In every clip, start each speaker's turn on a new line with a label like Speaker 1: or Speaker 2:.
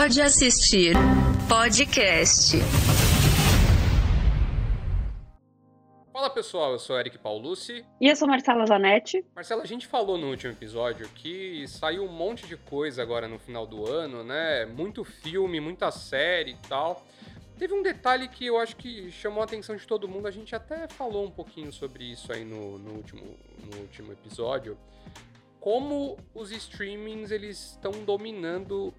Speaker 1: Pode assistir podcast.
Speaker 2: Fala pessoal, eu sou Eric Paulucci.
Speaker 3: E eu sou Marcela Zanetti.
Speaker 2: Marcela, a gente falou no último episódio que saiu um monte de coisa agora no final do ano, né? Muito filme, muita série e tal. Teve um detalhe que eu acho que chamou a atenção de todo mundo, a gente até falou um pouquinho sobre isso aí no, no último, no último episódio. Como os streamings eles estão dominando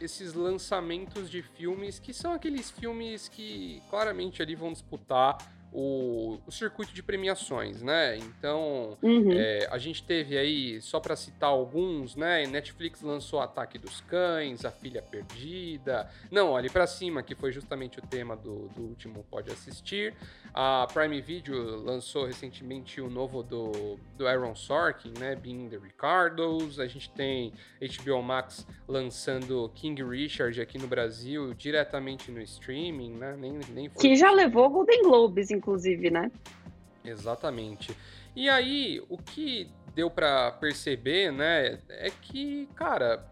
Speaker 2: esses lançamentos de filmes que são aqueles filmes que claramente ali vão disputar o, o circuito de premiações, né? Então,
Speaker 3: Uhum.
Speaker 2: é, a gente teve aí, só para citar alguns, né? Netflix lançou Ataque dos Cães, A Filha Perdida. Não, Olhe para Cima, que foi justamente o tema do, do último Pode Assistir. A Prime Video lançou recentemente o novo do, do Aaron Sorkin, né? Being the Ricardos. A gente tem HBO Max lançando King Richard aqui no Brasil, diretamente no streaming, né? Nem, nem foi
Speaker 3: Que já levou Golden Globes, inclusive, né?
Speaker 2: Exatamente. E aí, o que deu pra perceber, né, é que, cara,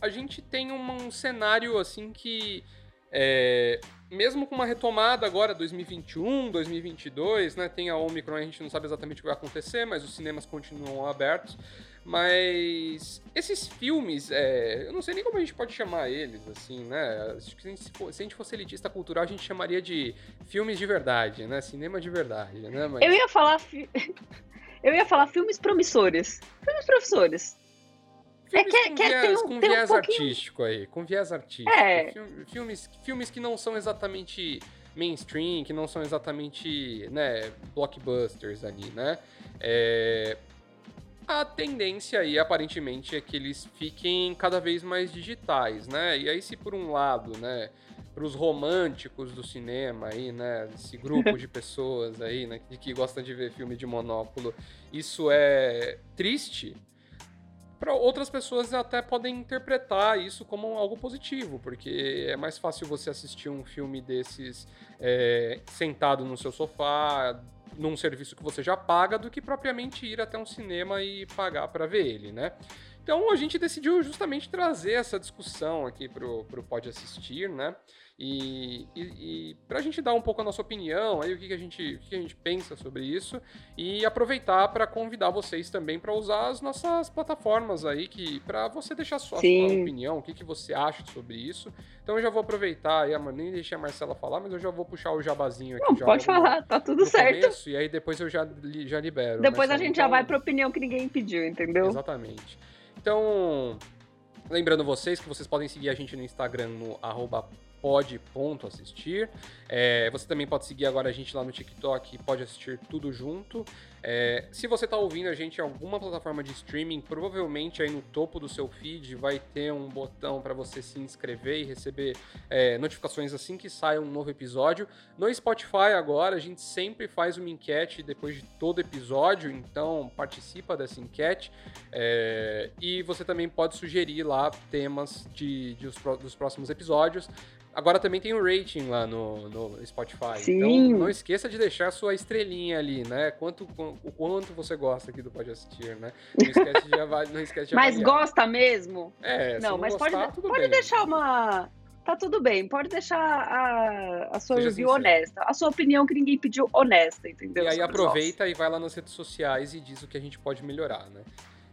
Speaker 2: a gente tem um, um cenário assim que, é, mesmo com uma retomada agora 2021, 2022, né, tem a Omicron, a gente não sabe exatamente o que vai acontecer, mas os cinemas continuam abertos. Mas esses filmes, é, eu não sei nem como a gente pode chamar eles, assim, né? Acho que se a gente se a gente fosse elitista cultural, a gente chamaria de filmes de verdade, né? Cinema de verdade, né? Mas...
Speaker 3: Eu ia falar. fi- Eu ia falar filmes promissores. Filmes promissores.
Speaker 2: Filmes
Speaker 3: É que-
Speaker 2: com
Speaker 3: que
Speaker 2: viés,
Speaker 3: tem um-
Speaker 2: com
Speaker 3: tem um
Speaker 2: viés
Speaker 3: pouquinho-
Speaker 2: artístico aí, com viés artístico.
Speaker 3: É.
Speaker 2: Fil- Filmes, filmes que não são exatamente mainstream, que não são exatamente, né, blockbusters ali, né? É, A tendência aí, aparentemente, é que eles fiquem cada vez mais digitais, né? E aí, se por um lado, né, para os românticos do cinema aí, né, esse grupo de pessoas aí, né, que, que gostam de ver filme de monóculo, isso é triste, para outras pessoas até podem interpretar isso como algo positivo, porque é mais fácil você assistir um filme desses é, sentado no seu sofá, num serviço que você já paga, do que propriamente ir até um cinema e pagar para ver ele, né? Então a gente decidiu justamente trazer essa discussão aqui pro, pro Pode Assistir, né? E, e, e pra gente dar um pouco a nossa opinião, aí o que, que, a, gente, o que, que a gente pensa sobre isso, e aproveitar para convidar vocês também para usar as nossas plataformas aí, que para você deixar sua, sua opinião, o que, que você acha sobre isso. Então eu já vou aproveitar, aí, a- nem deixei a Marcela falar, mas eu já vou puxar o jabazinho aqui.
Speaker 3: Não, pode
Speaker 2: no-
Speaker 3: falar, tá tudo certo.
Speaker 2: começo, e aí depois eu já, já libero.
Speaker 3: Depois a gente já
Speaker 2: Então-
Speaker 3: vai pra opinião que ninguém pediu, entendeu?
Speaker 2: Exatamente. Então, lembrando vocês que vocês podem seguir a gente no Instagram no arroba pod.assistir. É, você também pode seguir agora a gente lá no TikTok, pode assistir tudo junto. É, se você está ouvindo a gente em alguma plataforma de streaming, provavelmente aí no topo do seu feed vai ter um botão para você se inscrever e receber é, notificações assim que sai um novo episódio. No Spotify agora a gente sempre faz uma enquete depois de todo episódio, então participa dessa enquete. É, e você também pode sugerir lá temas de, de os dos próximos episódios. Agora também tem o rating lá no, no Spotify.
Speaker 3: Sim.
Speaker 2: Então não esqueça de deixar sua estrelinha ali, né? Quanto, o quanto você gosta aqui do Pode Assistir, né? Não esquece de, não esquece de
Speaker 3: Mas gosta mesmo?
Speaker 2: É, se
Speaker 3: não, mas
Speaker 2: gostar,
Speaker 3: pode, pode
Speaker 2: bem.
Speaker 3: deixar uma. Tá tudo bem, pode deixar a, a sua
Speaker 2: Seja
Speaker 3: review
Speaker 2: sincero.
Speaker 3: honesta. A sua opinião que ninguém pediu honesta, entendeu?
Speaker 2: E aí aproveita e vai lá nas redes sociais e diz o que a gente pode melhorar, né?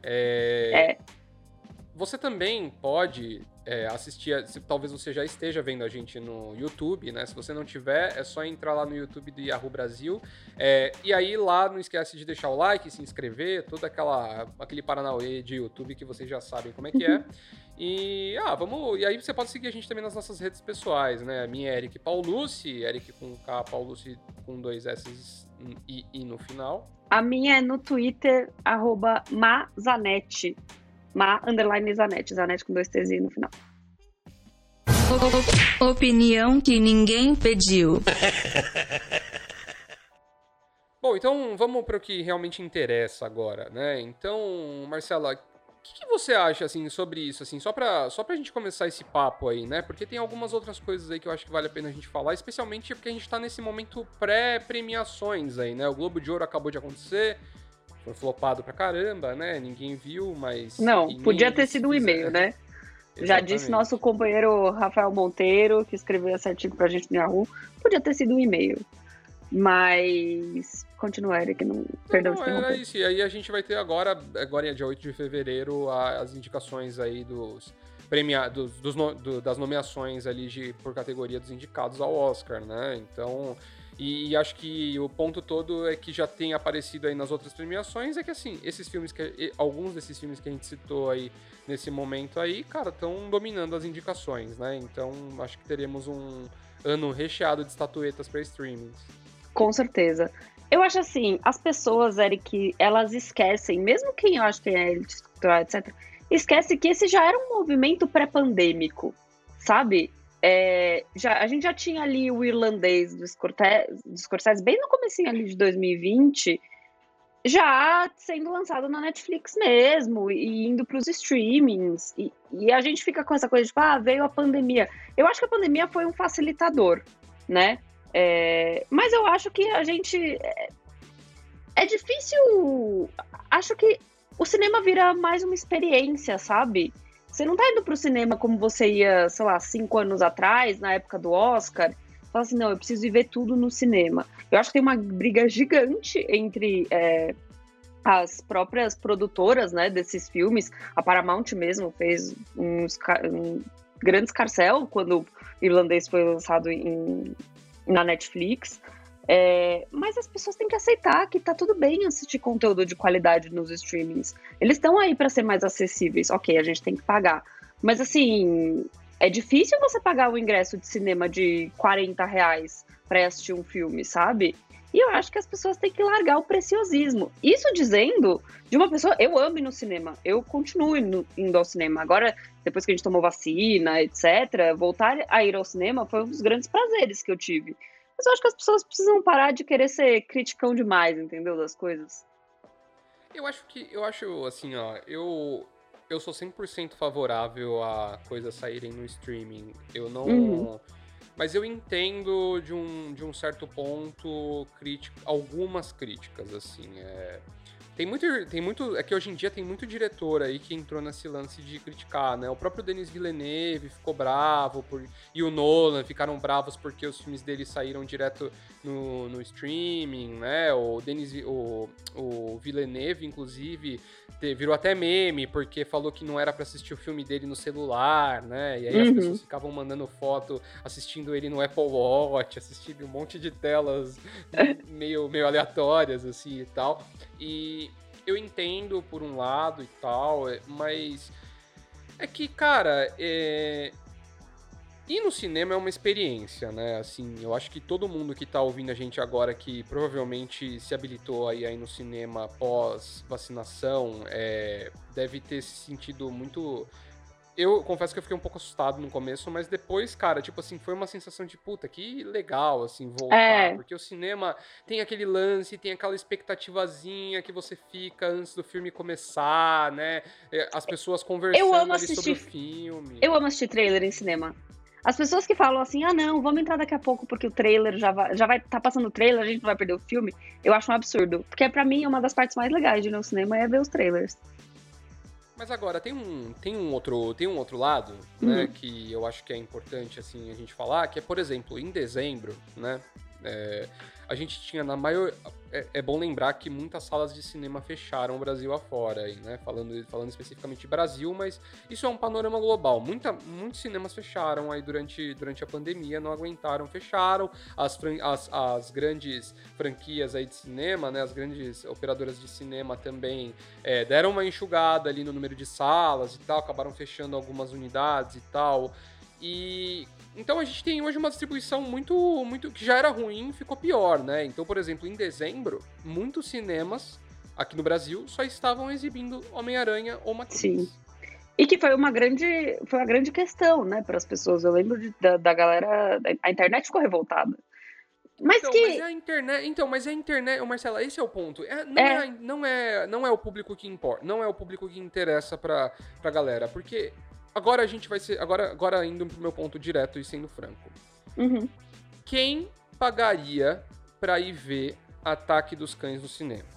Speaker 2: É,
Speaker 3: É.
Speaker 2: Você também pode é, assistir, a- se, talvez você já esteja vendo a gente no YouTube, né? Se você não tiver, é só entrar lá no YouTube do Yahoo Brasil. É, e aí lá não esquece de deixar o like, se inscrever, todo aquela, aquele paranauê de YouTube que vocês já sabem como é que é. E, ah, vamos. E aí você pode seguir a gente também nas nossas redes pessoais, né? A minha é Eric Paulucci, Eric com K, Paulucci com dois S e I no final.
Speaker 3: A minha é no Twitter, arroba Mazanete. Ma, underline Zanete. Zanete com dois T's no final.
Speaker 1: Opinião que ninguém pediu.
Speaker 2: Bom, então vamos para o que realmente interessa agora, né? Então, Marcela, o que, que você acha assim sobre isso, assim, só para só pra gente começar esse papo aí, né? Porque tem algumas outras coisas aí que eu acho que vale a pena a gente falar, especialmente porque a gente tá nesse momento pré-premiações aí, né? O Globo de Ouro acabou de acontecer, foi flopado pra caramba, né? Ninguém viu, mas
Speaker 3: Não, podia ter sido um e-mail, né? Já disse nosso companheiro Rafael Monteiro, que escreveu certinho pra gente no Yahoo, podia ter sido um e-mail. Mas continua, Eric, não, perdão.
Speaker 2: Não, era isso. E aí a gente vai ter agora, agora é dia 8 de fevereiro, as indicações aí dos premiados, dos, do, das nomeações ali de, por categoria dos indicados ao Oscar, né? Então, e, acho que o ponto todo é que já tem aparecido aí nas outras premiações, é que assim, esses filmes que. Alguns desses filmes que a gente citou aí nesse momento aí, cara, estão dominando as indicações, né? Então acho que teremos um ano recheado de estatuetas para streamings.
Speaker 3: Com certeza. Eu acho assim, as pessoas, Eric, elas esquecem, mesmo quem eu acho que é etc., esquece que esse já era um movimento pré-pandêmico, sabe? É, já, a gente já tinha ali o irlandês do Scorsese, do Scorsese bem no comecinho ali de 2020, já sendo lançado na Netflix mesmo, e indo para os streamings, e, e, a gente fica com essa coisa de, tipo, ah, veio a pandemia. Eu acho que a pandemia foi um facilitador, né? É, mas eu acho que a gente... É, é difícil... Acho que o cinema vira mais uma experiência, sabe? Você não tá indo pro cinema como você ia, sei lá, cinco anos atrás, na época do Oscar. Fala assim, não, eu preciso ver tudo no cinema. Eu acho que tem uma briga gigante entre é, as próprias produtoras, né, desses filmes. A Paramount mesmo fez uns um, grandes carcel quando o Irlandês foi lançado em, na Netflix. É, mas as pessoas têm que aceitar que tá tudo bem assistir conteúdo de qualidade nos streamings. Eles estão aí para ser mais acessíveis. Ok, a gente tem que pagar. Mas assim, é difícil você pagar o ingresso de cinema de 40 reais pra assistir um filme, sabe? E eu acho que as pessoas têm que largar o preciosismo. Isso dizendo de uma pessoa, eu amo ir no cinema, eu continuo indo, indo ao cinema. Agora, depois que a gente tomou vacina, etc., voltar a ir ao cinema foi um dos grandes prazeres que eu tive. Mas eu acho que as pessoas precisam parar de querer ser criticão demais, entendeu? Das coisas.
Speaker 2: Eu acho que, eu acho assim, ó, eu, eu sou 100% favorável a coisas saírem no streaming. Eu não. Uhum. Mas eu entendo de um, de um certo ponto crítico, algumas críticas, assim. É, tem muito, tem muito. É que hoje em dia tem muito diretor aí que entrou nesse lance de criticar, né? O próprio Denis Villeneuve ficou bravo por, e o Nolan ficaram bravos porque os filmes dele saíram direto no, no streaming, né? O Denis, o, o Villeneuve, inclusive, virou até meme porque falou que não era para assistir o filme dele no celular, né? E aí uhum. as pessoas ficavam mandando foto assistindo ele no Apple Watch, assistindo um monte de telas meio, meio aleatórias assim e tal. E eu entendo por um lado e tal, é, mas é que, cara, é, Ir no cinema é uma experiência, né? Assim, eu acho que todo mundo que tá ouvindo a gente agora, que provavelmente se habilitou aí, aí no cinema pós vacinação, é, deve ter se sentido muito. Eu confesso que eu fiquei um pouco assustado no começo, mas depois, cara, tipo assim, foi uma sensação de puta, que legal, assim, voltar. É. Porque o cinema tem aquele lance, tem aquela expectativazinha que você fica antes do filme começar, né? É, as pessoas conversando ali sobre o filme.
Speaker 3: Eu amo assistir trailer em cinema. As pessoas que falam assim, ah, não, vamos entrar daqui a pouco porque o trailer já vai, já vai tá passando o trailer, a gente não vai perder o filme, eu acho um absurdo. Porque para mim, uma das partes mais legais de ir no cinema é ver os trailers.
Speaker 2: Mas agora, tem um, tem um, outro, tem um outro lado, né, uhum. que eu acho que é importante, assim, a gente falar, que é, por exemplo, em dezembro, né, é, a gente tinha na maior. É, é, bom lembrar que muitas salas de cinema fecharam o Brasil afora, aí, né? Falando, falando especificamente de Brasil, mas isso é um panorama global. Muita, muitos cinemas fecharam aí durante, durante a pandemia, não aguentaram, fecharam. As, as, as grandes franquias aí de cinema, né? As grandes operadoras de cinema também é, deram uma enxugada ali no número de salas e tal, acabaram fechando algumas unidades e tal. E então a gente tem hoje uma distribuição muito, muito que já era ruim, ficou pior, né? Então, por exemplo, em dezembro, muitos cinemas aqui no Brasil só estavam exibindo Homem-Aranha ou Matrix. Sim.
Speaker 3: E que foi uma grande, foi uma grande questão, né, para as pessoas. Eu lembro de, da, da galera, a internet ficou revoltada. Mas
Speaker 2: então,
Speaker 3: que.
Speaker 2: Mas é a internet. Então, mas é a internet. Marcela, esse é o ponto. É, não, é. É, não, é, não é o público que importa. Não é o público que interessa pra, pra galera. Porque Agora a gente vai ser. Agora, agora indo pro meu ponto direto e sendo franco.
Speaker 3: Uhum.
Speaker 2: Quem pagaria pra ir ver Ataque dos Cães no cinema?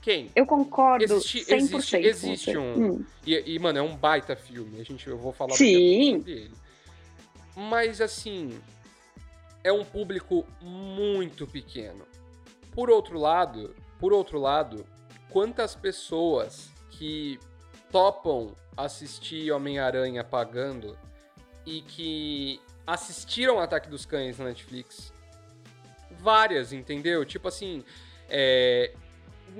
Speaker 2: Quem?
Speaker 3: Eu concordo
Speaker 2: Existe,
Speaker 3: 100%
Speaker 2: existe, existe um.
Speaker 3: Hum.
Speaker 2: E, e, mano, é um baita filme. A gente, eu vou falar
Speaker 3: Sim.
Speaker 2: sobre ele. Mas, assim, é um público muito pequeno. Por outro lado, por outro lado, quantas pessoas que topam assistir Homem-Aranha pagando e que assistiram Ataque dos Cães na Netflix? Várias, entendeu? Tipo assim, é,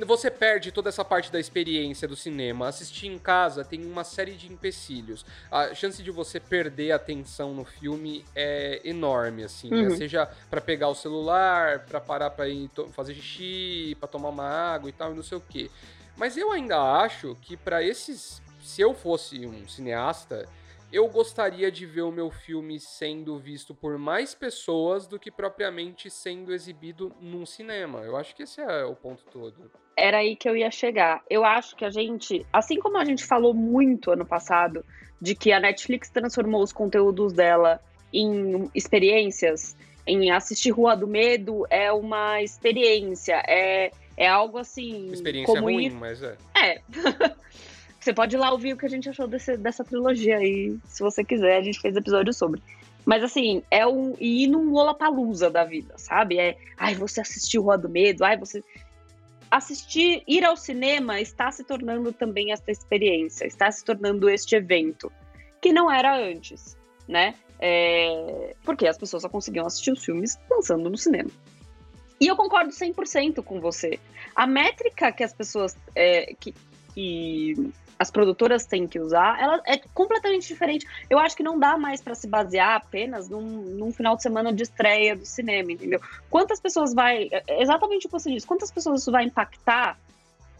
Speaker 2: você perde toda essa parte da experiência do cinema. Assistir em casa tem uma série de empecilhos. A chance de você perder a atenção no filme é enorme, assim. né?
Speaker 3: Uhum.
Speaker 2: Seja pra pegar o celular, pra parar pra ir fazer xixi, pra tomar uma água e tal, e não sei o quê. Mas eu ainda acho que pra esses. Se eu fosse um cineasta, eu gostaria de ver o meu filme sendo visto por mais pessoas do que propriamente sendo exibido num cinema. Eu acho que esse é o ponto todo.
Speaker 3: Era aí que eu ia chegar. Eu acho que a gente, assim como a gente falou muito ano passado, de que a Netflix transformou os conteúdos dela em experiências, em assistir Rua do Medo é uma experiência, é, é algo assim.
Speaker 2: Uma experiência
Speaker 3: como
Speaker 2: ruim, mas é.
Speaker 3: É. você pode ir lá ouvir o que a gente achou desse- dessa trilogia aí, se você quiser, a gente fez episódio sobre. Mas assim, é um ir num Lollapalooza da vida, sabe? É, ai, você assistiu Rua do Medo, ai, você assistir, ir ao cinema está se tornando também esta experiência, está se tornando este evento, que não era antes, né? É, porque as pessoas só conseguiam assistir os filmes lançando no cinema. E eu concordo 100% com você. A métrica que as pessoas, é, que, que as produtoras têm que usar, ela é completamente diferente. Eu acho que não dá mais para se basear apenas num, num final de semana de estreia do cinema, entendeu? Quantas pessoas vai. é Exatamente o que você disse, quantas pessoas isso vai impactar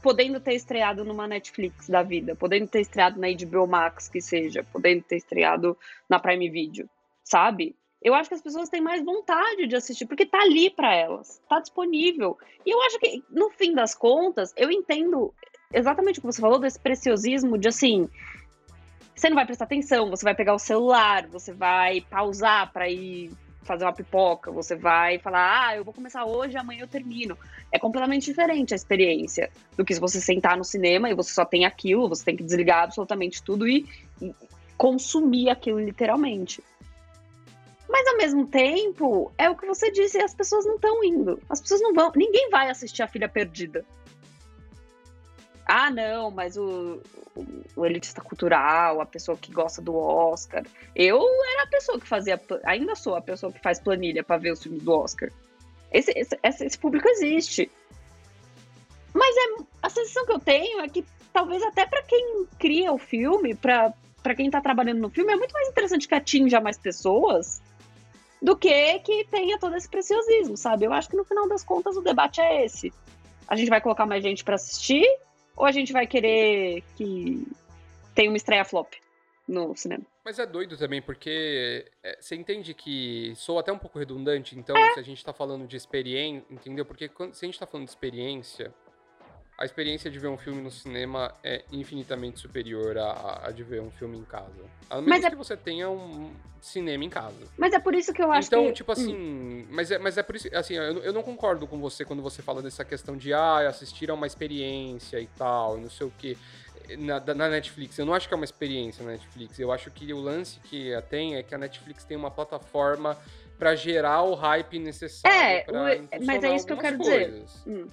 Speaker 3: podendo ter estreado numa Netflix da vida, podendo ter estreado na HBO Max, que seja, podendo ter estreado na Prime Video, sabe? Eu acho que as pessoas têm mais vontade de assistir, porque tá ali para elas, tá disponível. E eu acho que, no fim das contas, eu entendo exatamente o que você falou desse preciosismo de assim. Você não vai prestar atenção, você vai pegar o celular, você vai pausar para ir fazer uma pipoca, você vai falar, ah, eu vou começar hoje, amanhã eu termino. É completamente diferente a experiência do que se você sentar no cinema e você só tem aquilo, você tem que desligar absolutamente tudo e, e consumir aquilo literalmente. Mas ao mesmo tempo, é o que você disse, as pessoas não estão indo. As pessoas não vão. Ninguém vai assistir a filha perdida. Ah, não, mas o, o, o elitista cultural, a pessoa que gosta do Oscar. Eu era a pessoa que fazia. Ainda sou a pessoa que faz planilha para ver os filmes do Oscar. Esse, esse, esse público existe. Mas é, a sensação que eu tenho é que talvez até para quem cria o filme, para quem tá trabalhando no filme, é muito mais interessante que atinja mais pessoas do que que tenha todo esse preciosismo, sabe? Eu acho que no final das contas o debate é esse. A gente vai colocar mais gente para assistir ou a gente vai querer que tenha uma estreia flop no cinema?
Speaker 2: Mas é doido também, porque é, você entende que sou até um pouco redundante, então,
Speaker 3: É.
Speaker 2: se a gente tá falando de experiência, entendeu? Porque quando, se a gente tá falando de experiência, a experiência de ver um filme no cinema é infinitamente superior à, à de ver um filme em casa. A menos
Speaker 3: é-
Speaker 2: que você tenha um cinema em casa.
Speaker 3: Mas é por isso que eu acho
Speaker 2: então,
Speaker 3: que.
Speaker 2: tipo assim, mas, é, mas é por isso, assim, eu, não- eu não concordo com você quando você fala dessa questão de, ah, assistir a uma experiência e tal, e não sei o quê. Na, na Netflix, eu não acho que é uma experiência na Netflix. Eu acho que o lance que a tem é que a Netflix tem uma plataforma pra gerar o hype necessário
Speaker 3: É, mas é isso que eu quero dizer.
Speaker 2: coisas.
Speaker 3: Hum.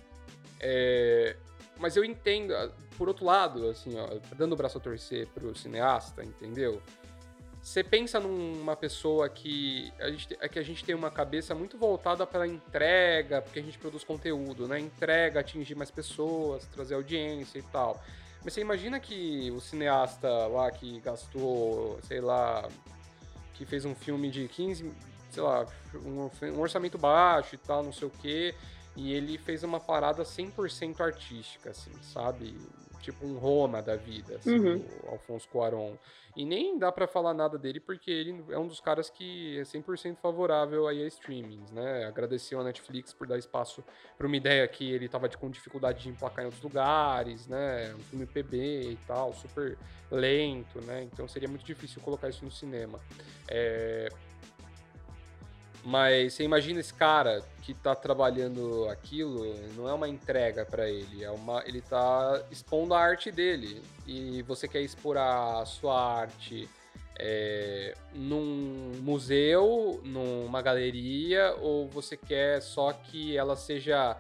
Speaker 2: É, mas eu entendo, ah, por outro lado, assim, ó, dando o braço a torcer pro cineasta, entendeu? Você pensa numa pessoa que a, gente, é que a gente tem uma cabeça muito voltada pela entrega, porque a gente produz conteúdo, né? Entrega, atingir mais pessoas, trazer audiência e tal. Mas você imagina que o cineasta lá que gastou, sei lá, que fez um filme de 15, sei lá, um, um orçamento baixo e tal, não sei o quê, e ele fez uma parada 100% artística, assim, sabe? Tipo um Roma da vida, assim,
Speaker 3: Uhum.
Speaker 2: o Alfonso Cuarón. E nem dá pra falar nada dele porque ele é um dos caras que é 100% favorável aí a streamings, né? Agradeceu a Netflix por dar espaço pra uma ideia que ele tava de- com dificuldade de emplacar em outros lugares, né? Um filme PB e tal, super lento, né? Então seria muito difícil colocar isso no cinema. É, Mas você imagina esse cara que tá trabalhando aquilo, não é uma entrega para ele, é uma, ele tá expondo a arte dele. E você quer expor a sua arte é, num museu, numa galeria, ou você quer só que ela seja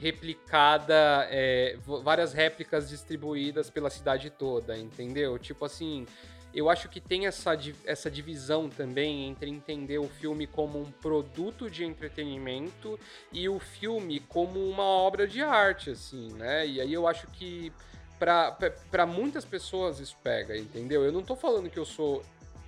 Speaker 2: replicada, é, várias réplicas distribuídas pela cidade toda, entendeu? Tipo assim, eu acho que tem essa, essa divisão também entre entender o filme como um produto de entretenimento e o filme como uma obra de arte, assim, né? E aí eu acho que para muitas pessoas isso pega, entendeu? Eu não tô falando que eu sou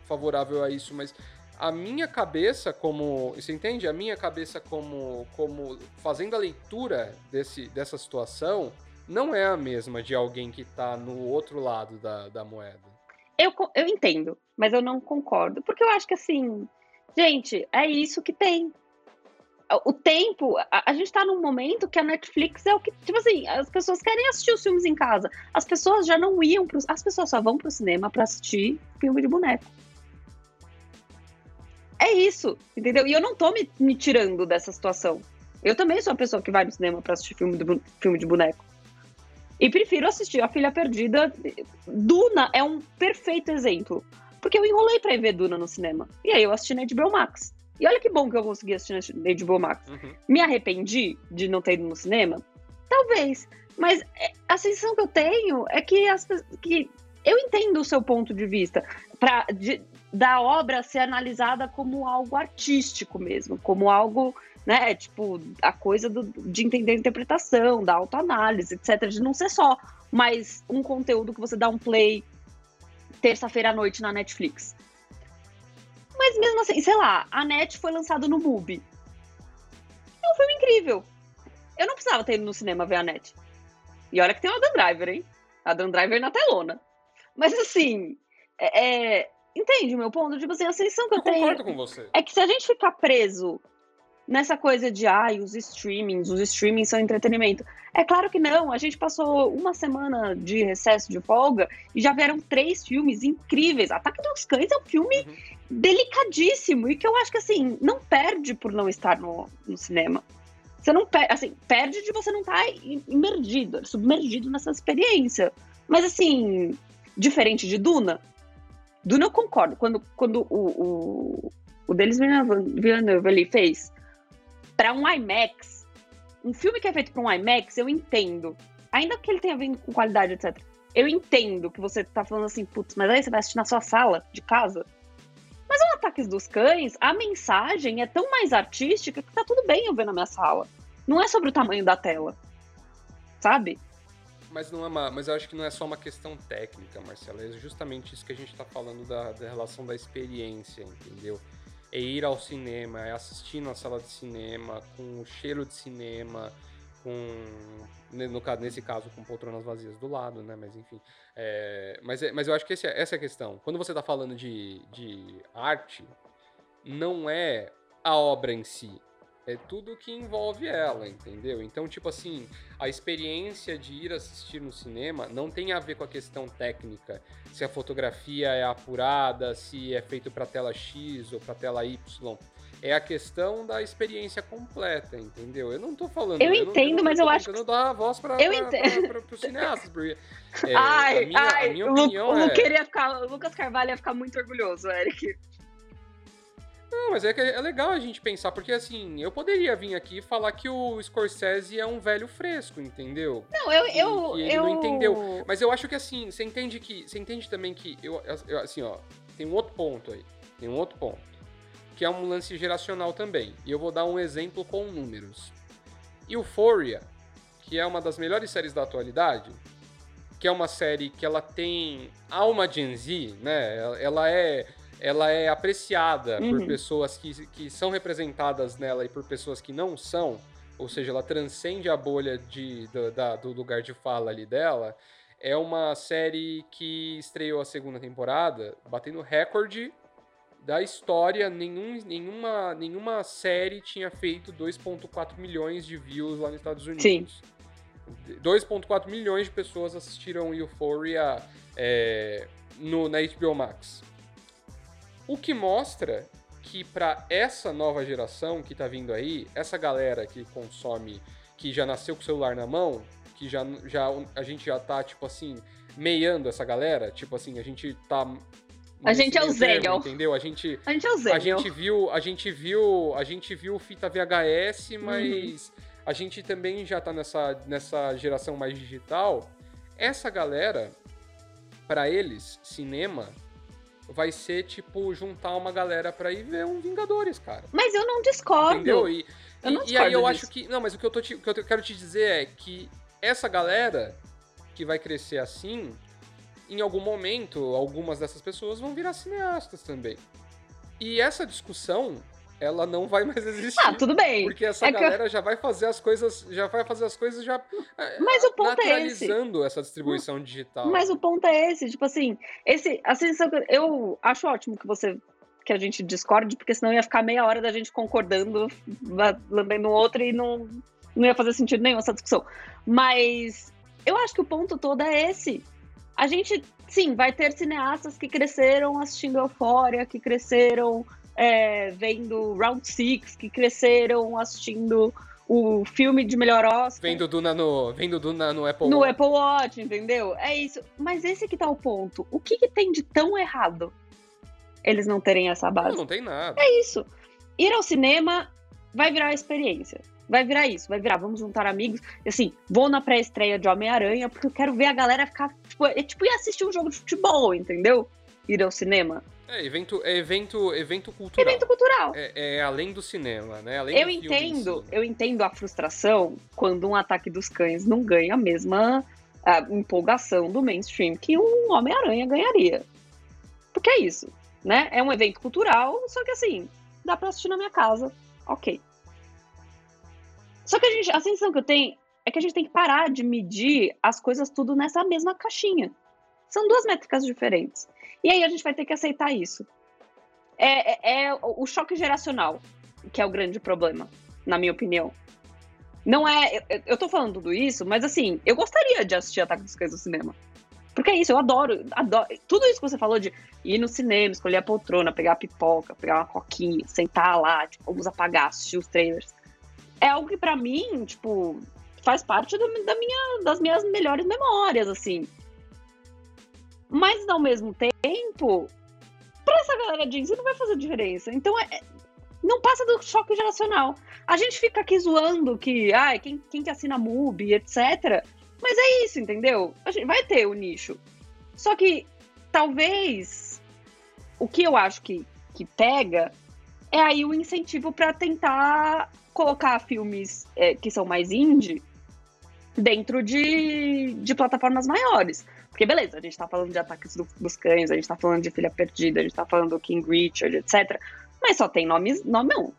Speaker 2: favorável a isso, mas a minha cabeça como, você entende? A minha cabeça como como fazendo a leitura desse, dessa situação não é a mesma de alguém que está no outro lado da, da moeda.
Speaker 3: Eu, eu entendo, mas eu não concordo. Porque eu acho que assim, gente, é isso que tem. O tempo, a, a gente tá num momento que a Netflix é o que, tipo assim, as pessoas querem assistir os filmes em casa. As pessoas já não iam pro, as pessoas só vão pro cinema para assistir filme de boneco. É isso, entendeu? E eu não tô me, me tirando dessa situação. Eu também sou a pessoa que vai no cinema para assistir filme, filme de boneco. E prefiro assistir A Filha Perdida. Duna é um perfeito exemplo. Porque eu enrolei pra ver Duna no cinema. E aí eu assisti na HBO Max. E olha que bom que eu consegui assistir na HBO Max. Uhum. Me arrependi de não ter ido no cinema? Talvez. Mas é, a sensação que eu tenho é que, as, que eu entendo o seu ponto de vista. Pra, de, da obra ser analisada como algo artístico mesmo, como algo né? Tipo, a coisa do, de entender a interpretação, da autoanálise, etc. De não ser só mais um conteúdo que você dá um play terça-feira à noite na Netflix. Mas mesmo assim, sei lá, a Net foi lançado no MUBI. É um filme incrível. Eu não precisava ter ido no cinema ver a Net. E olha que tem o Adam Driver, hein? Adam Driver na telona. Mas assim, é, é, entende o meu ponto? Tipo assim, a sensação que eu, eu tenho.
Speaker 2: Concordo com você.
Speaker 3: É que se a gente ficar preso nessa coisa de ai, os streamings, os streamings são entretenimento. É claro que não, a gente passou uma semana de recesso de folga e já vieram três filmes incríveis. Ataque dos Cães é um filme uhum. delicadíssimo e que eu acho que assim, não perde por não estar no, no cinema. Você não perde, assim, perde de você não estar tá imergido, submergido nessa experiência. Mas assim, diferente de Duna, Duna eu concordo. Quando, quando o, o, o Denis Villeneuve ali fez para um IMAX, um filme que é feito para um IMAX, eu entendo. Ainda que ele tenha vindo com qualidade, etc. Eu entendo que você tá falando assim, putz, mas aí você vai assistir na sua sala de casa. Mas o Ataques dos Cães, a mensagem é tão mais artística que tá tudo bem eu ver na minha sala. Não é sobre o tamanho da tela. Sabe?
Speaker 2: Mas não é uma, mas eu acho que não é só uma questão técnica, Marcela. É justamente isso que a gente tá falando da, da relação da experiência, entendeu? É ir ao cinema, é assistir na sala de cinema, com o cheiro de cinema, com no, nesse caso com poltronas vazias do lado, né? Mas enfim, é, mas, é, mas eu acho que esse, é, essa é a questão. Quando você está falando de, de arte, não é a obra em si, é tudo que envolve ela, entendeu? Então, tipo assim, a experiência de ir assistir no cinema não tem a ver com a questão técnica, se a fotografia é apurada, se é feito para tela X ou para tela Y. É a questão da experiência completa, entendeu? Eu não tô falando.
Speaker 3: Eu, eu entendo, não, eu mas eu acho
Speaker 2: que. Eu dar a voz para os cineastas, porque.
Speaker 3: É, ai, a minha, ai, a minha opinião o, é... queria ficar, o Lucas Carvalho ia ficar muito orgulhoso, Eric.
Speaker 2: Não, mas é, que é legal a gente pensar, porque assim, eu poderia vir aqui e falar que o Scorsese é um velho fresco, entendeu?
Speaker 3: Não, eu. eu,
Speaker 2: que ele
Speaker 3: eu...
Speaker 2: não entendeu. Mas eu acho que assim, você entende que. Você entende também que. Eu, eu, assim, ó, tem um outro ponto aí. Tem um outro ponto. Que é um lance geracional também. E eu vou dar um exemplo com números. Euphoria, que é uma das melhores séries da atualidade, que é uma série que ela tem alma Gen Z, né? Ela é ela é apreciada uhum. por pessoas que, que são representadas nela e por pessoas que não são, ou seja, ela transcende a bolha de, do, da, do lugar de fala ali dela, é uma série que estreou a segunda temporada, batendo recorde da história, nenhum, nenhuma, nenhuma série tinha feito 2,4 milhões de views lá nos Estados Unidos. Sim. 2,4 milhões de pessoas assistiram Euphoria é, no, na HBO Max. O que mostra que para essa nova geração que tá vindo aí, essa galera que consome, que já nasceu com o celular na mão, que já, já a gente já tá, tipo assim, meiando essa galera, tipo assim, a gente tá.
Speaker 3: A gente é o Zé,
Speaker 2: Entendeu? A gente,
Speaker 3: A gente é o Zé.
Speaker 2: a gente viu, a gente viu, a gente viu fita VHS,
Speaker 3: Uhum.
Speaker 2: mas a gente também já tá nessa, nessa geração mais digital. Essa galera, pra eles, cinema vai ser tipo juntar uma galera pra ir ver um Vingadores, cara.
Speaker 3: Mas eu não discordo.
Speaker 2: Entendeu? E,
Speaker 3: Eu
Speaker 2: e-
Speaker 3: não
Speaker 2: e aí
Speaker 3: discordo
Speaker 2: eu
Speaker 3: disso.
Speaker 2: acho que. Não, mas o que eu, tô te- o que eu quero te dizer é que essa galera que vai crescer assim, em algum momento, algumas dessas pessoas vão virar cineastas também. E essa discussão, ela não vai mais existir.
Speaker 3: Ah, tudo bem.
Speaker 2: Porque essa
Speaker 3: É que eu-
Speaker 2: galera já vai fazer as coisas, já vai fazer as coisas já eh,
Speaker 3: Mas o ponto é esse.
Speaker 2: essa distribuição digital.
Speaker 3: Mas o ponto é esse, tipo assim, esse, a sensação que eu- acho ótimo que você que a gente discorde, porque senão ia ficar meia hora da gente concordando, lambendo outro e não, não ia fazer sentido nenhum essa discussão. Mas eu acho que o ponto todo é esse. A gente, sim, vai ter cineastas que cresceram assistindo Euphoria, que cresceram é, vendo Round Six, que cresceram assistindo o filme de melhor Oscar
Speaker 2: Vendo Duna no, vendo Duna no Apple
Speaker 3: no
Speaker 2: Watch.
Speaker 3: Apple Watch, entendeu? É isso. Mas esse que tá o ponto. O que, que tem de tão errado eles não terem essa
Speaker 2: Não,
Speaker 3: base?
Speaker 2: não tem nada.
Speaker 3: É isso. Ir ao cinema vai virar experiência. Vai virar isso, vai virar, vamos juntar amigos. Assim, vou na pré-estreia de Homem-Aranha porque eu quero ver a galera ficar. Tipo, é tipo ir assistir um jogo de futebol, entendeu? Ir ao cinema.
Speaker 2: É evento, é evento, evento cultural.
Speaker 3: Evento cultural.
Speaker 2: É, é além do cinema, né? Além
Speaker 3: Eu entendo,
Speaker 2: si.
Speaker 3: eu entendo a frustração quando um ataque dos cães não ganha a mesma ah, empolgação do mainstream que um Homem-Aranha ganharia. Porque é isso, né? É um evento cultural, só que assim, dá pra assistir na minha casa, ok. Só que a, gente, a sensação que eu tenho é que a gente tem que parar de medir as coisas tudo nessa mesma caixinha. São duas métricas diferentes. E aí a gente vai ter que aceitar isso. É, é- é o choque geracional que é o grande problema, na minha opinião. Não é. Eu, eu tô falando tudo isso, mas assim, eu gostaria de assistir Ataque dos Cães no cinema. Porque é isso, eu adoro, adoro. Tudo isso que você falou de ir no cinema, escolher a poltrona, pegar a pipoca, pegar uma coquinha, sentar lá, tipo, vamos apagar, assistir os trailers. É algo que pra mim, tipo, faz parte do- da minha, das minhas melhores memórias, assim. Mas ao mesmo tempo, pra essa galera de não vai fazer diferença. Então é, não passa do choque geracional. A gente fica aqui zoando que, ai, quem, quem que assina MUBI, etc. Mas é isso, entendeu? A gente vai ter o nicho. Só que talvez o que eu acho que, que pega é aí o incentivo para tentar colocar filmes é, que são mais indie dentro de, de plataformas maiores. Porque beleza, a gente tá falando de ataques do- dos cães, a gente tá falando de Filha Perdida, a gente tá falando do King Richard, etc. Mas só tem nomes, nome um.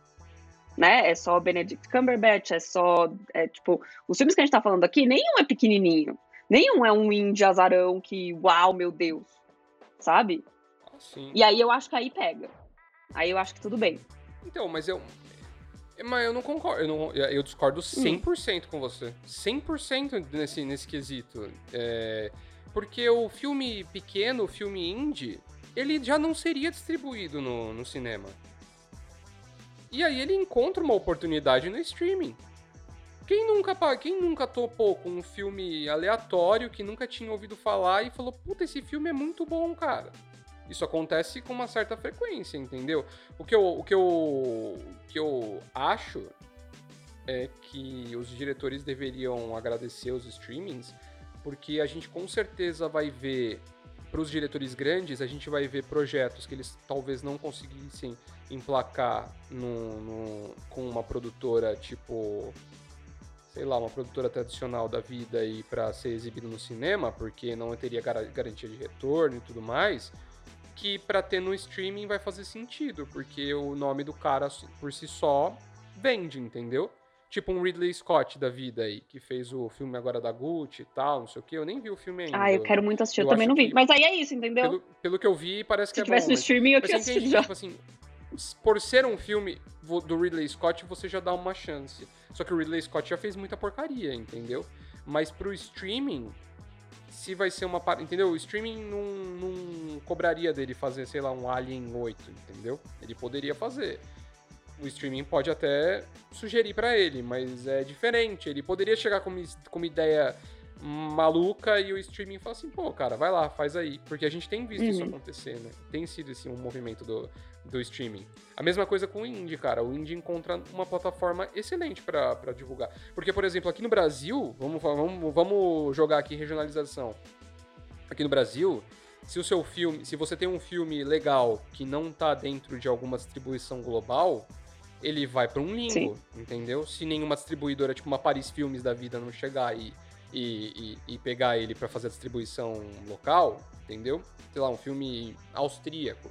Speaker 3: Né? É só Benedict Cumberbatch, é só. É, tipo, os filmes que a gente tá falando aqui, nenhum é pequenininho. Nenhum é um indie azarão que, uau, meu Deus. Sabe?
Speaker 2: Sim.
Speaker 3: E aí eu acho que aí pega. Aí eu acho que tudo bem.
Speaker 2: Então, mas eu. Mas eu não concordo. Eu, não, eu discordo 100% com você. 100% nesse, nesse quesito. É, porque o filme pequeno, o filme indie, ele já não seria distribuído no, no cinema. E aí ele encontra uma oportunidade no streaming. Quem nunca, quem nunca topou com um filme aleatório que nunca tinha ouvido falar e falou: Puta, esse filme é muito bom, cara. Isso acontece com uma certa frequência, entendeu? O que eu, o que eu, o que eu acho é que os diretores deveriam agradecer os streamings, porque a gente com certeza vai ver, para os diretores grandes, a gente vai ver projetos que eles talvez não conseguissem emplacar no, no- com uma produtora tipo sei lá, uma produtora tradicional da vida aí para ser exibido no cinema, porque não teria gara- garantia de retorno e tudo mais, que para ter no streaming vai fazer sentido, porque o nome do cara por si só vende, entendeu? Tipo um Ridley Scott da vida aí, que fez o filme agora da Gucci e tal, não sei o que, eu nem vi o filme ainda.
Speaker 3: Ah, eu quero muito assistir, eu,
Speaker 2: eu
Speaker 3: também não vi.
Speaker 2: que-
Speaker 3: Mas aí é isso, entendeu?
Speaker 2: Pelo, pelo que eu vi, parece que
Speaker 3: Se
Speaker 2: é
Speaker 3: tivesse
Speaker 2: bom.
Speaker 3: no
Speaker 2: mas-
Speaker 3: streaming, eu tinha assistido
Speaker 2: que,
Speaker 3: já.
Speaker 2: tipo assim, por ser um filme do Ridley Scott, você já dá uma chance. Só que o Ridley Scott já fez muita porcaria, entendeu? Mas pro streaming, se vai ser uma. Entendeu? O streaming não, não cobraria dele fazer, sei lá, um Alien 8, entendeu? Ele poderia fazer. O streaming pode até sugerir para ele, mas é diferente. Ele poderia chegar com uma, com uma ideia maluca e o streaming fala assim, pô, cara, vai lá, faz aí. Porque a gente tem visto uhum. isso acontecer, né? Tem sido assim, um movimento do, do streaming. A mesma coisa com o indie, cara. O indie encontra uma plataforma excelente para divulgar. Porque, por exemplo, aqui no Brasil, vamos, vamos, vamos jogar aqui regionalização. Aqui no Brasil, se o seu filme, se você tem um filme legal que não tá dentro de alguma distribuição global, ele vai para um limbo, Sim. entendeu? Se nenhuma distribuidora, tipo uma Paris Filmes da vida, não chegar e e, e, e pegar ele para fazer a distribuição local, entendeu? Sei lá, um filme austríaco.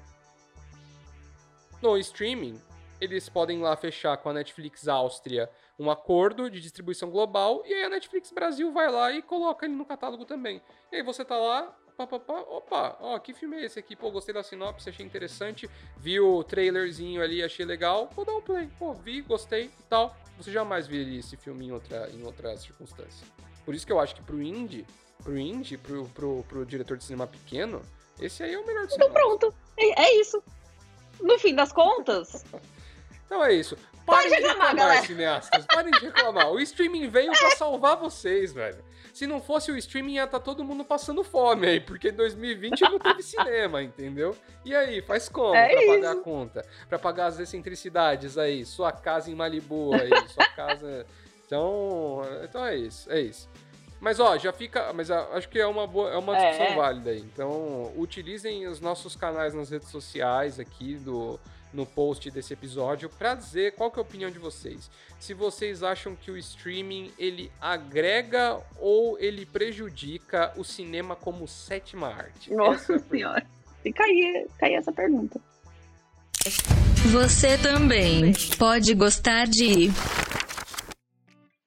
Speaker 2: No streaming, eles podem lá fechar com a Netflix Áustria um acordo de distribuição global e aí a Netflix Brasil vai lá e coloca ele no catálogo também. E aí você tá lá, pá, pá, pá, opa, ó, que filme é esse aqui? Pô, gostei da sinopse, achei interessante, vi o trailerzinho ali, achei legal, vou dar um play. Pô, vi, gostei e tal. Você jamais viria esse filme em outra, em outra circunstância. Por isso que eu acho que pro indie, pro indie, pro, pro, pro diretor de cinema pequeno, esse aí é o melhor
Speaker 3: Então pronto, é, é isso. No fim das contas.
Speaker 2: então é isso. Parem de reclamar, de reclamar cineastas. Parem de reclamar. O streaming veio pra salvar vocês, velho. Se não fosse o streaming, ia estar tá todo mundo passando fome aí, porque em 2020 não teve cinema, entendeu? E aí, faz como é pra isso. pagar a conta? Pra pagar as excentricidades aí, sua casa em Malibu aí, sua casa então, então é isso, é isso. Mas ó, já fica, mas acho que é uma boa, é uma é, discussão é. válida aí. Então, utilizem os nossos canais nas redes sociais aqui do no post desse episódio para dizer qual que é a opinião de vocês. Se vocês acham que o streaming ele agrega ou ele prejudica o cinema como sétima arte.
Speaker 3: Nossa é senhora. Fica aí, fica aí essa pergunta.
Speaker 1: Você também pode gostar de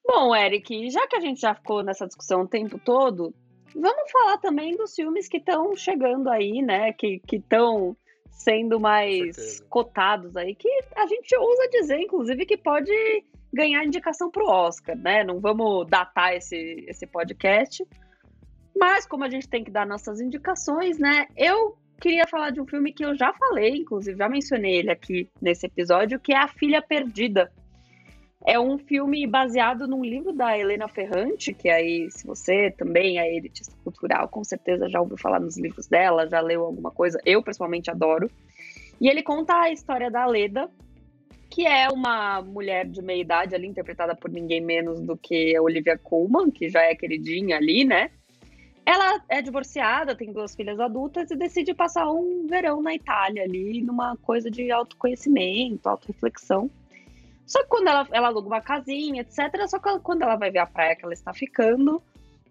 Speaker 3: Bom, Eric, já que a gente já ficou nessa discussão o tempo todo, vamos falar também dos filmes que estão chegando aí, né? Que estão sendo mais cotados aí, que a gente ousa dizer, inclusive, que pode ganhar indicação para o Oscar, né? Não vamos datar esse, esse podcast. Mas como a gente tem que dar nossas indicações, né? Eu queria falar de um filme que eu já falei, inclusive já mencionei ele aqui nesse episódio, que é A Filha Perdida, é um filme baseado num livro da Helena Ferrante, que aí, se você também é elitista cultural, com certeza já ouviu falar nos livros dela, já leu alguma coisa. Eu, pessoalmente, adoro. E ele conta a história da Leda, que é uma mulher de meia idade ali, interpretada por ninguém menos do que a Olivia Colman, que já é queridinha ali, né? Ela é divorciada, tem duas filhas adultas e decide passar um verão na Itália ali, numa coisa de autoconhecimento, autoreflexão. Só que quando ela, ela aluga uma casinha, etc., só que quando ela vai ver a praia que ela está ficando,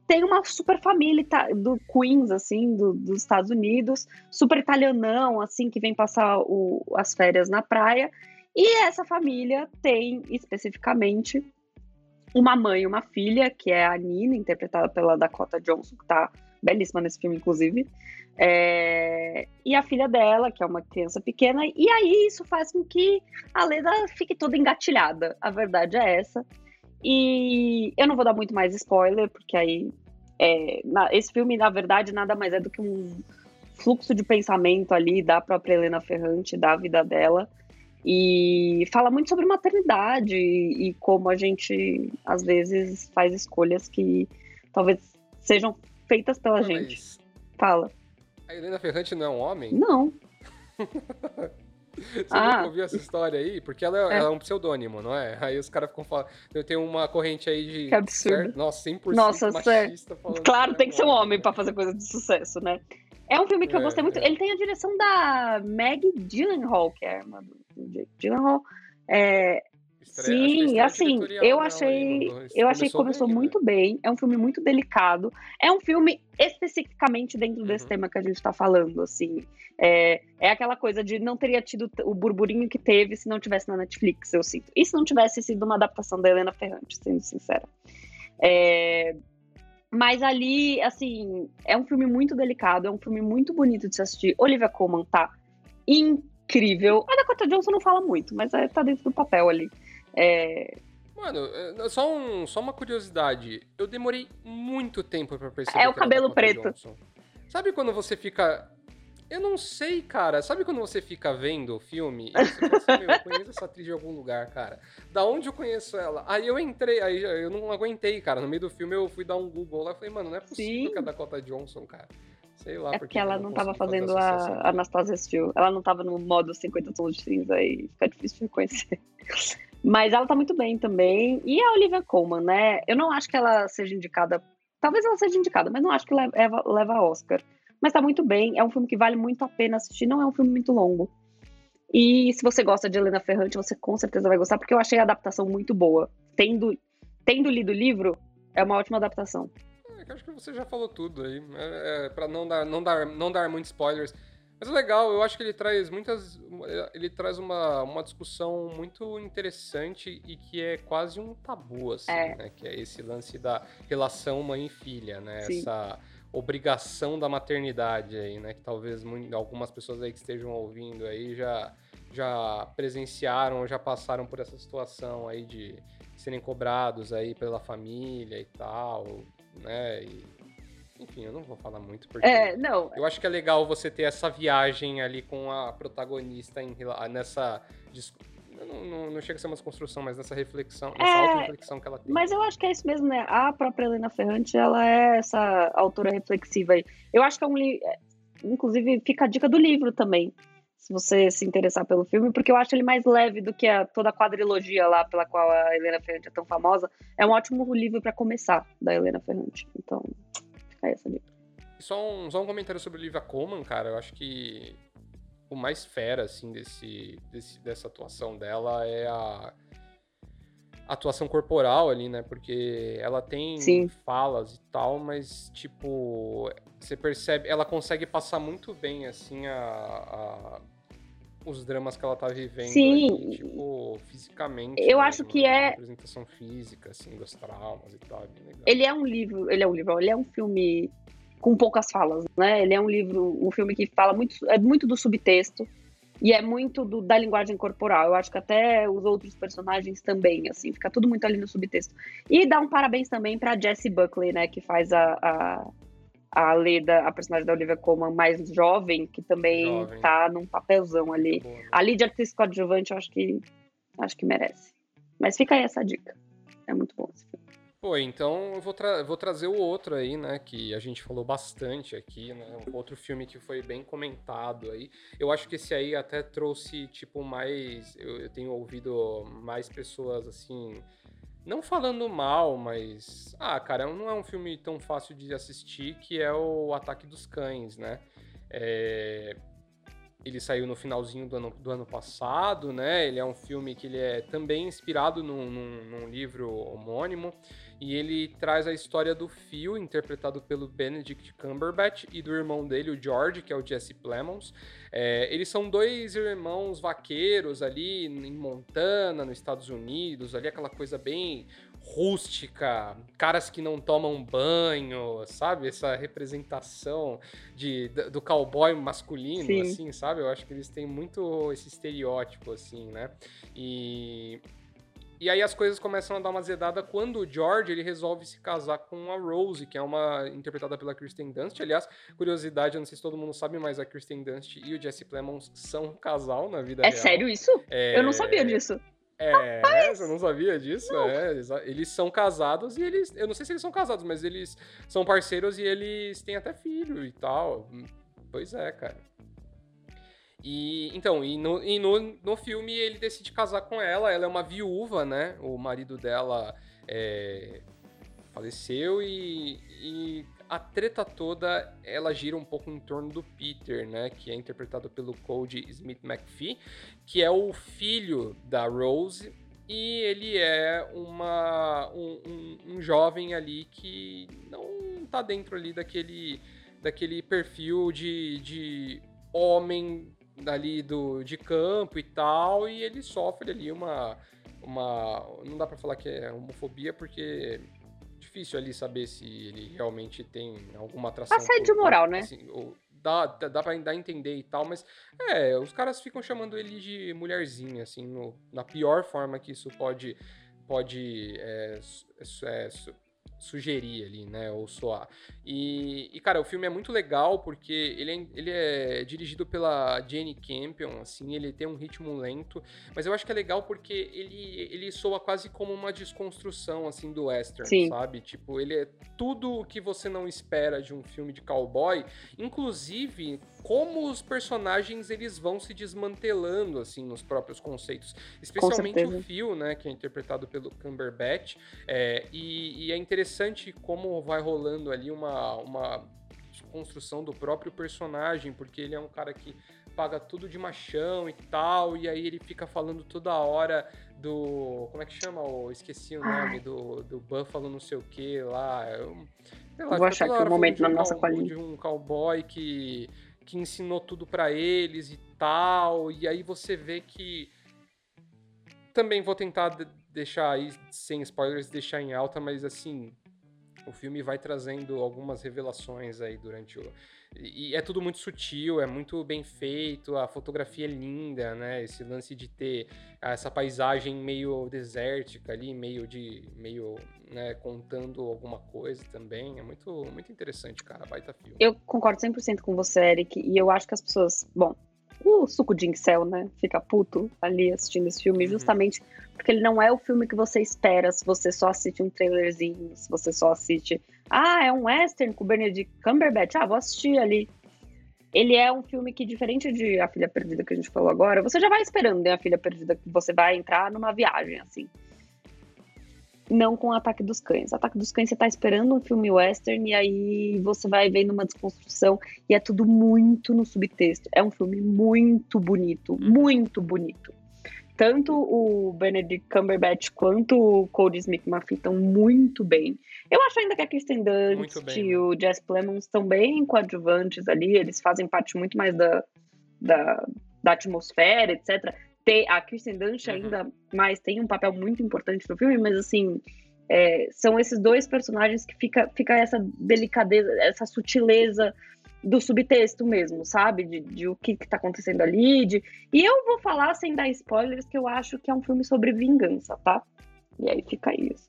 Speaker 3: tem uma super família do Queens, assim, do, dos Estados Unidos, super italianão, assim, que vem passar o, as férias na praia. E essa família tem, especificamente, uma mãe e uma filha, que é a Nina, interpretada pela Dakota Johnson, que tá belíssima nesse filme, inclusive. É, e a filha dela, que é uma criança pequena, e aí isso faz com que a Leda fique toda engatilhada. A verdade é essa. E eu não vou dar muito mais spoiler, porque aí é, esse filme, na verdade, nada mais é do que um fluxo de pensamento ali da própria Helena Ferrante, da vida dela. E fala muito sobre maternidade e como a gente, às vezes, faz escolhas que talvez sejam feitas pela gente. Fala.
Speaker 2: A Helena Ferrante não é um homem?
Speaker 3: Não.
Speaker 2: Você ah. nunca ouviu essa história aí? Porque ela é, é. Ela é um pseudônimo, não é? Aí os caras ficam falando. Eu tenho uma corrente aí de.
Speaker 3: Que absurdo. Certo?
Speaker 2: Nossa, 100% Nossa, machista
Speaker 3: falando Claro, tem que ser um homem para fazer coisa de sucesso, né? É um filme que eu é, gostei muito. É. Ele tem a direção da Meg Gyllenhaal, que é a irmã do Jake Gyllenhaal. É, Sim, assim, eu achei, eu achei que começou bem, muito né? bem. É um filme muito delicado. É um filme especificamente dentro desse uhum. tema que a gente tá falando, assim. É, é aquela coisa de não teria tido o burburinho que teve se não tivesse na Netflix, eu sinto. E se não tivesse sido uma adaptação da Helena Ferrante, sendo sincera. É, mas ali, assim, é um filme muito delicado, é um filme muito bonito de se assistir. Olivia Colman tá incrível. A Dakota Johnson não fala muito, mas é, tá dentro do papel ali. É,
Speaker 2: Mano, é, só, um, só uma curiosidade. Eu demorei muito tempo pra perceber.
Speaker 3: É o cabelo preto.
Speaker 2: Johnson. Sabe quando você fica. Eu não sei, cara. Sabe quando você fica vendo o filme e você fala assim, meu, eu conheço essa atriz de algum lugar, cara. Da onde eu conheço ela? Aí eu entrei, aí eu não aguentei, cara. No meio do filme eu fui dar um Google lá e falei, mano, não é possível
Speaker 3: Sim.
Speaker 2: que é a Dakota Johnson, cara. Sei lá,
Speaker 3: É
Speaker 2: por
Speaker 3: porque
Speaker 2: que
Speaker 3: ela
Speaker 2: eu
Speaker 3: não tava fazendo a Anastasia Steele. Ela não tava no modo 50 tons de cinza e fica difícil de reconhecer. Mas ela tá muito bem também. E a Olivia Colman, né? Eu não acho que ela seja indicada. Talvez ela seja indicada, mas não acho que leva, leva Oscar. Mas tá muito bem. É um filme que vale muito a pena assistir. Não é um filme muito longo. E se você gosta de Helena Ferrante, você com certeza vai gostar, porque eu achei a adaptação muito boa. Tendo, tendo lido o livro, é uma ótima adaptação.
Speaker 2: É, acho que você já falou tudo aí. É, é, pra não dar, não, dar, não dar muitos spoilers. Mas é legal, eu acho que ele traz muitas. Ele traz uma, uma discussão muito interessante e que é quase um tabu, assim,
Speaker 3: É.
Speaker 2: né? Que é esse lance da relação mãe e filha, né?
Speaker 3: Sim.
Speaker 2: Essa obrigação da maternidade aí, né? Que talvez algumas pessoas aí que estejam ouvindo aí já, já presenciaram, já passaram por essa situação aí de serem cobrados aí pela família e tal, né? E, enfim, eu não vou falar muito porque
Speaker 3: É, não.
Speaker 2: eu acho que é legal você ter essa viagem ali com a protagonista em, nessa. Não, não- não chega a ser uma desconstrução, mas nessa reflexão, nessa
Speaker 3: É,
Speaker 2: auto-reflexão que ela tem.
Speaker 3: Mas eu acho que é isso mesmo, né? A própria Helena Ferrante, ela é essa autora reflexiva aí. Eu acho que é um livro. Inclusive, fica a dica do livro também, se você se interessar pelo filme, porque eu acho ele mais leve do que a, toda a quadrilogia lá pela qual a Helena Ferrante é tão famosa. É um ótimo livro para começar, da Helena Ferrante. Então, essa.
Speaker 2: Só um, só um comentário sobre Olivia Colman, cara. Eu acho que o mais fera, assim, desse, desse- dessa atuação dela é a a atuação corporal ali, né? Porque ela tem
Speaker 3: Sim.
Speaker 2: falas e tal, mas, tipo, você percebe, ela consegue passar muito bem, assim, a, a- os dramas que ela tá vivendo
Speaker 3: Sim.
Speaker 2: ali, tipo, fisicamente.
Speaker 3: Eu
Speaker 2: mesmo,
Speaker 3: acho que
Speaker 2: né?
Speaker 3: é-
Speaker 2: A representação física, assim, dos traumas e tal, é.
Speaker 3: Ele é um livro, ele é um livro, ele é um filme com poucas falas, né? Ele é um livro, um filme que fala muito, é muito do subtexto e é muito do- da linguagem corporal. Eu acho que até os outros personagens também, assim, fica tudo muito ali no subtexto. E dá um parabéns também pra Jessie Buckley, né? Que faz a, a, a Leda, a personagem da Olivia Colman mais jovem, que também
Speaker 2: Jovem.
Speaker 3: tá num papelzão ali.
Speaker 2: Boa, né?
Speaker 3: Ali de atriz coadjuvante, eu acho que acho que merece. Mas fica aí essa dica. É muito bom esse filme.
Speaker 2: Pô, então eu vou, tra- vou trazer o outro aí, né? Que a gente falou bastante aqui, né? Um outro filme que foi bem comentado aí. Eu acho que esse aí até trouxe, tipo, mais. Eu, eu tenho ouvido mais pessoas assim. Não falando mal, mas. Ah, cara, não é um filme tão fácil de assistir que é o Ataque dos Cães, né? É, Ele saiu no finalzinho do ano, do ano passado, né? Ele é um filme que ele é também inspirado num, num- num livro homônimo. E ele traz a história do Phil, interpretado pelo Benedict Cumberbatch, e do irmão dele, o George, que é o Jesse Plemons. É, eles são dois irmãos vaqueiros ali em Montana, nos Estados Unidos, ali aquela coisa bem rústica, caras que não tomam banho, sabe? Essa representação de, do cowboy masculino,
Speaker 3: Sim.
Speaker 2: assim, sabe? Eu acho que eles têm muito esse estereótipo, assim, né? E, e aí as coisas começam a dar uma zedada quando o George ele resolve se casar com a Rose, que é uma interpretada pela Kristen Dunst. Aliás, curiosidade, eu não sei se todo mundo sabe, mas a Kristen Dunst e o Jesse Plemons são um casal na vida
Speaker 3: É
Speaker 2: real.
Speaker 3: sério isso?
Speaker 2: É,
Speaker 3: Eu não sabia disso.
Speaker 2: É, você não sabia disso? É, exa- eles são casados e eles. Eu não sei se eles são casados, mas eles são parceiros e eles têm até filho e tal. Pois é, cara. E então, e no, e no, no filme ele decide casar com ela. Ela é uma viúva, né? O marido dela é, faleceu e, e a treta toda ela gira um pouco em torno do Peter, né? Que é interpretado pelo Cody Smith McPhee, que é o filho da Rose. E ele é uma, um, um, um jovem ali que não tá dentro ali daquele, daquele perfil de, de homem ali do, de campo e tal, e ele sofre ali uma, uma. Não dá pra falar que é homofobia, porque difícil ali saber se ele realmente tem alguma atração.
Speaker 3: Assédio moral, né?
Speaker 2: assim, ou- dá, dá, dá pra dar a entender e tal, mas é, os caras ficam chamando ele de mulherzinha, assim, no- na pior forma que isso pode pode é, é, sugerir ali, né, ou soar. E, e, cara, o filme é muito legal porque ele é, ele é dirigido pela Jane Campion, assim, ele tem um ritmo lento, mas eu acho que é legal porque ele, ele soa quase como uma desconstrução, assim, do western, Sim. sabe? Tipo, ele é tudo o que você não espera de um filme de cowboy, inclusive como os personagens eles vão se desmantelando, assim, nos próprios conceitos. Especialmente o Phil, né, que é interpretado pelo Cumberbatch, é, e, e é interessante como vai rolando ali uma uma, construção do próprio personagem, porque ele é um cara que paga tudo de machão e tal, e aí ele fica falando toda hora do. Como é que chama? Eu esqueci o nome do, do Buffalo, não sei o que lá. Eu,
Speaker 3: lá Vou achar que é o momento na um nossa colinha.
Speaker 2: De um cowboy que, que ensinou tudo para eles e tal, e aí você vê que. Também vou tentar deixar aí, sem spoilers, deixar em alta, mas assim, o filme vai trazendo algumas revelações aí durante o. E é tudo muito sutil, é muito bem feito, a fotografia é linda, né? Esse lance de ter essa paisagem meio desértica ali, meio de. meio, né, contando alguma coisa também. É muito, muito interessante, cara. Baita filme.
Speaker 3: Eu concordo 100% com você, Eric, e eu acho que as pessoas. Bom, o suco de incel, né? Fica puto ali assistindo esse filme, uhum. justamente porque ele não é o filme que você espera se você só assiste um trailerzinho, se você só assiste. Ah, é um western com o Benedict Cumberbatch. Ah, vou assistir ali. Ele é um filme que, diferente de A Filha Perdida que a gente falou agora, você já vai esperando, né? A Filha Perdida, que você vai entrar numa viagem, assim não com o Ataque dos Cães. Ataque dos Cães você tá esperando um filme western e aí você vai vendo uma desconstrução e é tudo muito no subtexto. É um filme muito bonito, uhum. muito bonito. Tanto o Benedict Cumberbatch quanto o Cody Smith McPhee estão muito bem. Eu acho ainda que a Kristen Dunst e o Jess Plemons estão bem coadjuvantes ali, eles fazem parte muito mais da, da, da atmosfera, etc ter, a Kirsten Dunst uhum. ainda mais tem um papel muito importante no filme, mas assim, é, são esses dois personagens que fica, fica essa delicadeza, essa sutileza do subtexto mesmo, sabe? De, de o que, que tá acontecendo ali. De... E eu vou falar sem dar spoilers que eu acho que é um filme sobre vingança, tá? E aí fica isso.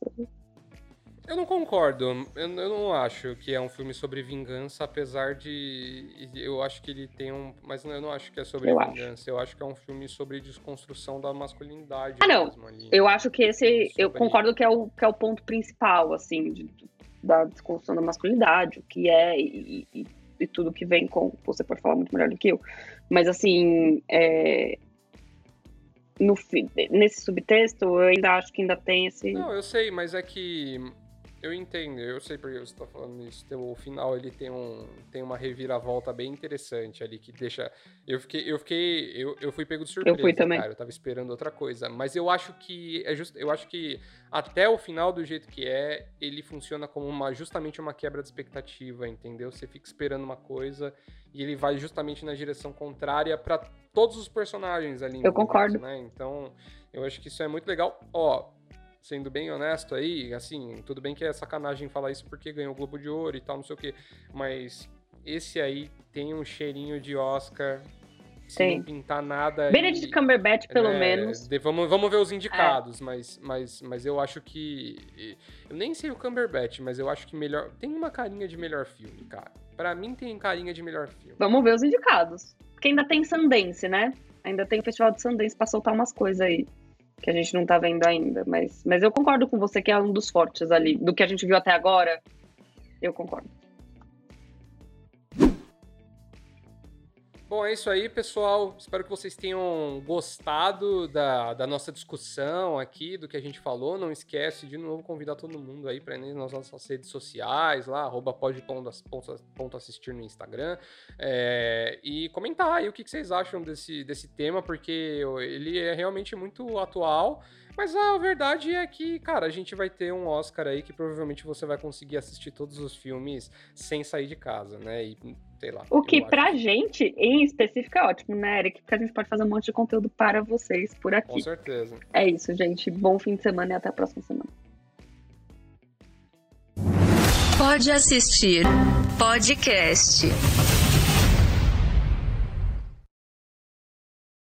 Speaker 2: Eu não concordo. Eu, eu, não acho que é um filme sobre vingança, apesar de. Eu acho que ele tem um. Mas eu não acho que é sobre eu vingança. Acho. Eu acho que é um filme sobre desconstrução da masculinidade.
Speaker 3: Ah, não. Eu acho que esse. Sobre... Eu concordo que é, o, que é o ponto principal, assim, de, da desconstrução da masculinidade, o que é e, e, e, tudo que vem com. Você pode falar muito melhor do que eu. Mas, assim. É, no, nesse subtexto, eu ainda acho que ainda tem esse.
Speaker 2: Não, eu sei, mas é que eu entendo, eu sei porque você está falando isso. O final ele tem, um, tem uma reviravolta bem interessante ali que deixa. Eu fiquei, eu fiquei, eu, eu fui pego de surpresa,
Speaker 3: eu fui também.
Speaker 2: cara. Eu tava esperando outra coisa, mas eu acho que é just, eu acho que até o final do jeito que é, ele funciona como uma justamente uma quebra de expectativa, entendeu? Você fica esperando uma coisa e ele vai justamente na direção contrária para todos os personagens ali.
Speaker 3: Eu concordo.
Speaker 2: Né? Então, eu acho que isso é muito legal. Ó, sendo bem honesto aí, assim, tudo bem que é sacanagem falar isso porque ganhou o Globo de Ouro e tal, não sei o quê, mas esse aí tem um cheirinho de Oscar. Se não pintar nada.
Speaker 3: Benedict e, Cumberbatch, pelo né, menos.
Speaker 2: De, vamos, vamos ver os indicados, é. mas, mas, mas eu acho que. Eu nem sei o Cumberbatch, mas eu acho que melhor. Tem uma carinha de melhor filme, cara. Pra mim tem carinha de melhor filme.
Speaker 3: Vamos ver os indicados. Porque ainda tem Sundance, né? Ainda tem o Festival de Sundance pra soltar umas coisas aí que a gente não tá vendo ainda. Mas, mas eu concordo com você que é um dos fortes ali. Do que a gente viu até agora, eu concordo.
Speaker 2: Bom, é isso aí, pessoal. Espero que vocês tenham gostado da, da nossa discussão aqui, do que a gente falou. Não esquece de novo convidar todo mundo aí para ir nas nossas redes sociais, lá, arroba no Instagram. É, e comentar aí o que, que vocês acham desse, desse tema, porque ele é realmente muito atual. Mas a verdade é que, cara, a gente vai ter um Oscar aí que provavelmente você vai conseguir assistir todos os filmes sem sair de casa, né? E sei lá.
Speaker 3: O que pra acho. gente, em específico, é ótimo, né, Eric? Porque a gente pode fazer um monte de conteúdo para vocês por aqui. Com
Speaker 2: certeza.
Speaker 3: É isso, gente. Bom fim de semana e até a próxima semana.
Speaker 1: Pode assistir podcast.